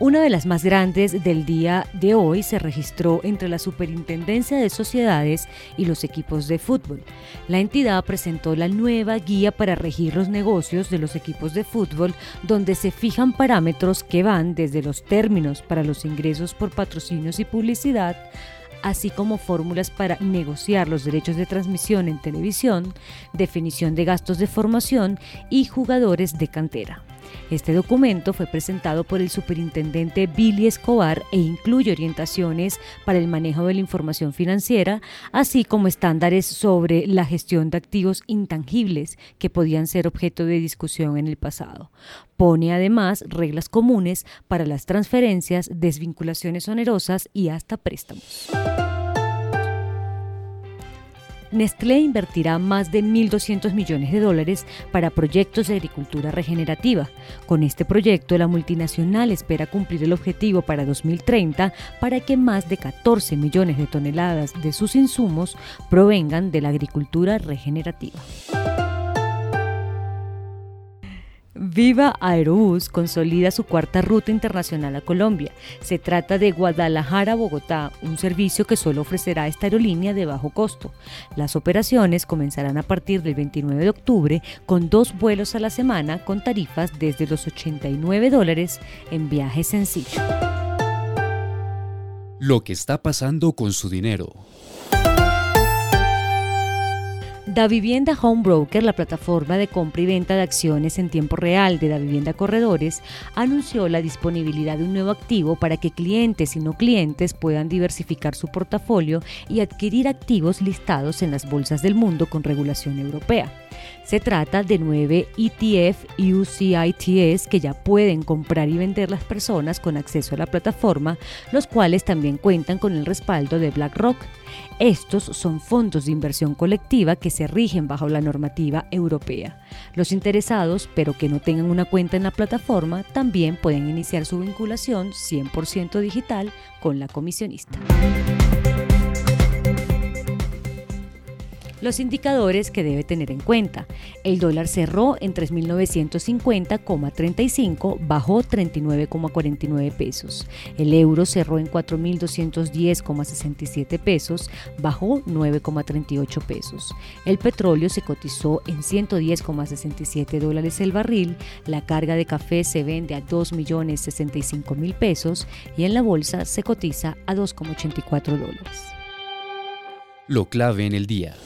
Una de las más grandes del día de hoy se registró entre la Superintendencia de Sociedades y los equipos de fútbol. La entidad presentó la nueva guía para regir los negocios de los equipos de fútbol, donde se fijan parámetros que van desde los términos para los ingresos por patrocinios y publicidad así como fórmulas para negociar los derechos de transmisión en televisión, definición de gastos de formación y jugadores de cantera. Este documento fue presentado por el superintendente Billy Escobar e incluye orientaciones para el manejo de la información financiera, así como estándares sobre la gestión de activos intangibles que podían ser objeto de discusión en el pasado. Pone además reglas comunes para las transferencias, desvinculaciones onerosas y hasta préstamos. Nestlé invertirá más de 1.200 millones de dólares para proyectos de agricultura regenerativa. Con este proyecto, la multinacional espera cumplir el objetivo para 2030 para que más de 14 millones de toneladas de sus insumos provengan de la agricultura regenerativa. Viva Aerobús consolida su cuarta ruta internacional a Colombia. Se trata de Guadalajara-Bogotá, un servicio que solo ofrecerá esta aerolínea de bajo costo. Las operaciones comenzarán a partir del 29 de octubre con dos vuelos a la semana con tarifas desde los 89 dólares en viaje sencillo. Lo que está pasando con su dinero. Da Vivienda Home Broker, la plataforma de compra y venta de acciones en tiempo real de Da Vivienda Corredores, anunció la disponibilidad de un nuevo activo para que clientes y no clientes puedan diversificar su portafolio y adquirir activos listados en las bolsas del mundo con regulación europea. Se trata de nueve ETF UCITS que ya pueden comprar y vender las personas con acceso a la plataforma, los cuales también cuentan con el respaldo de BlackRock. Estos son fondos de inversión colectiva que se rigen bajo la normativa europea. Los interesados, pero que no tengan una cuenta en la plataforma, también pueden iniciar su vinculación 100% digital con la comisionista. Los indicadores que debe tener en cuenta. El dólar cerró en 3.950,35, bajó 39,49 pesos. El euro cerró en 4.210,67 pesos, bajó 9,38 pesos. El petróleo se cotizó en 110,67 dólares el barril. La carga de café se vende a 2.065.000 pesos y en la bolsa se cotiza a 2,84 dólares. Lo clave en el día.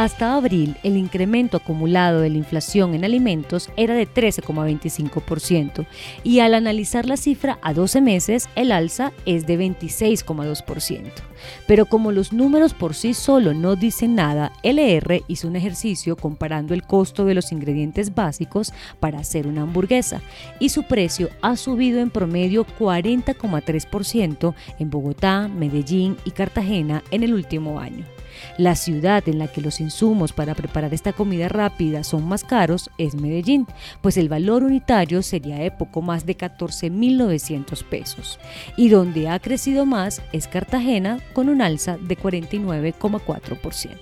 Hasta abril, el incremento acumulado de la inflación en alimentos era de 13,25% y al analizar la cifra a 12 meses, el alza es de 26,2%. Pero como los números por sí solo no dicen nada, LR hizo un ejercicio comparando el costo de los ingredientes básicos para hacer una hamburguesa y su precio ha subido en promedio 40,3% en Bogotá, Medellín y Cartagena en el último año. La ciudad en la que los insumos para preparar esta comida rápida son más caros es Medellín, pues el valor unitario sería de poco más de 14.900 pesos. Y donde ha crecido más es Cartagena con un alza de 49,4%.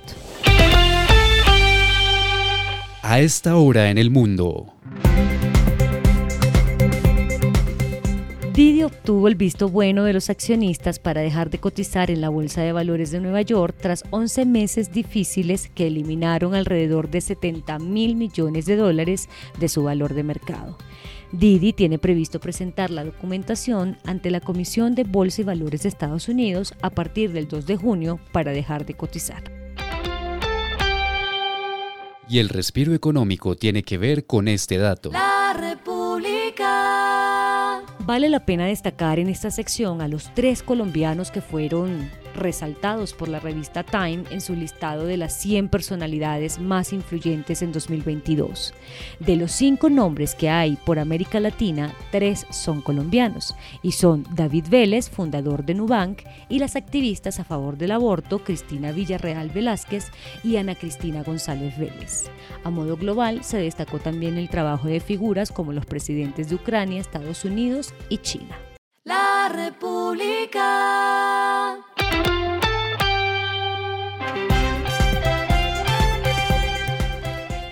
A esta hora en el mundo. Didi obtuvo el visto bueno de los accionistas para dejar de cotizar en la Bolsa de Valores de Nueva York tras 11 meses difíciles que eliminaron alrededor de 70 mil millones de dólares de su valor de mercado. Didi tiene previsto presentar la documentación ante la Comisión de Bolsa y Valores de Estados Unidos a partir del 2 de junio para dejar de cotizar. Y el respiro económico tiene que ver con este dato. La. Vale la pena destacar en esta sección a los tres colombianos que fueron resaltados por la revista Time en su listado de las 100 personalidades más influyentes en 2022. De los cinco nombres que hay por América Latina, tres son colombianos y son David Vélez, fundador de Nubank, y las activistas a favor del aborto Cristina Villarreal Velázquez y Ana Cristina González Vélez. A modo global se destacó también el trabajo de figuras como los presidentes de Ucrania, Estados Unidos y China. La República.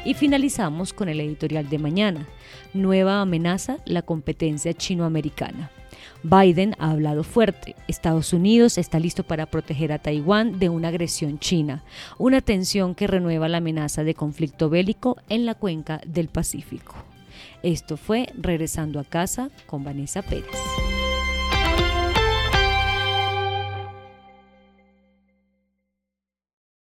Y finalizamos con el editorial de mañana. Nueva amenaza, la competencia chinoamericana. Biden ha hablado fuerte. Estados Unidos está listo para proteger a Taiwán de una agresión china, una tensión que renueva la amenaza de conflicto bélico en la cuenca del Pacífico. Esto fue Regresando a casa con Vanessa Pérez.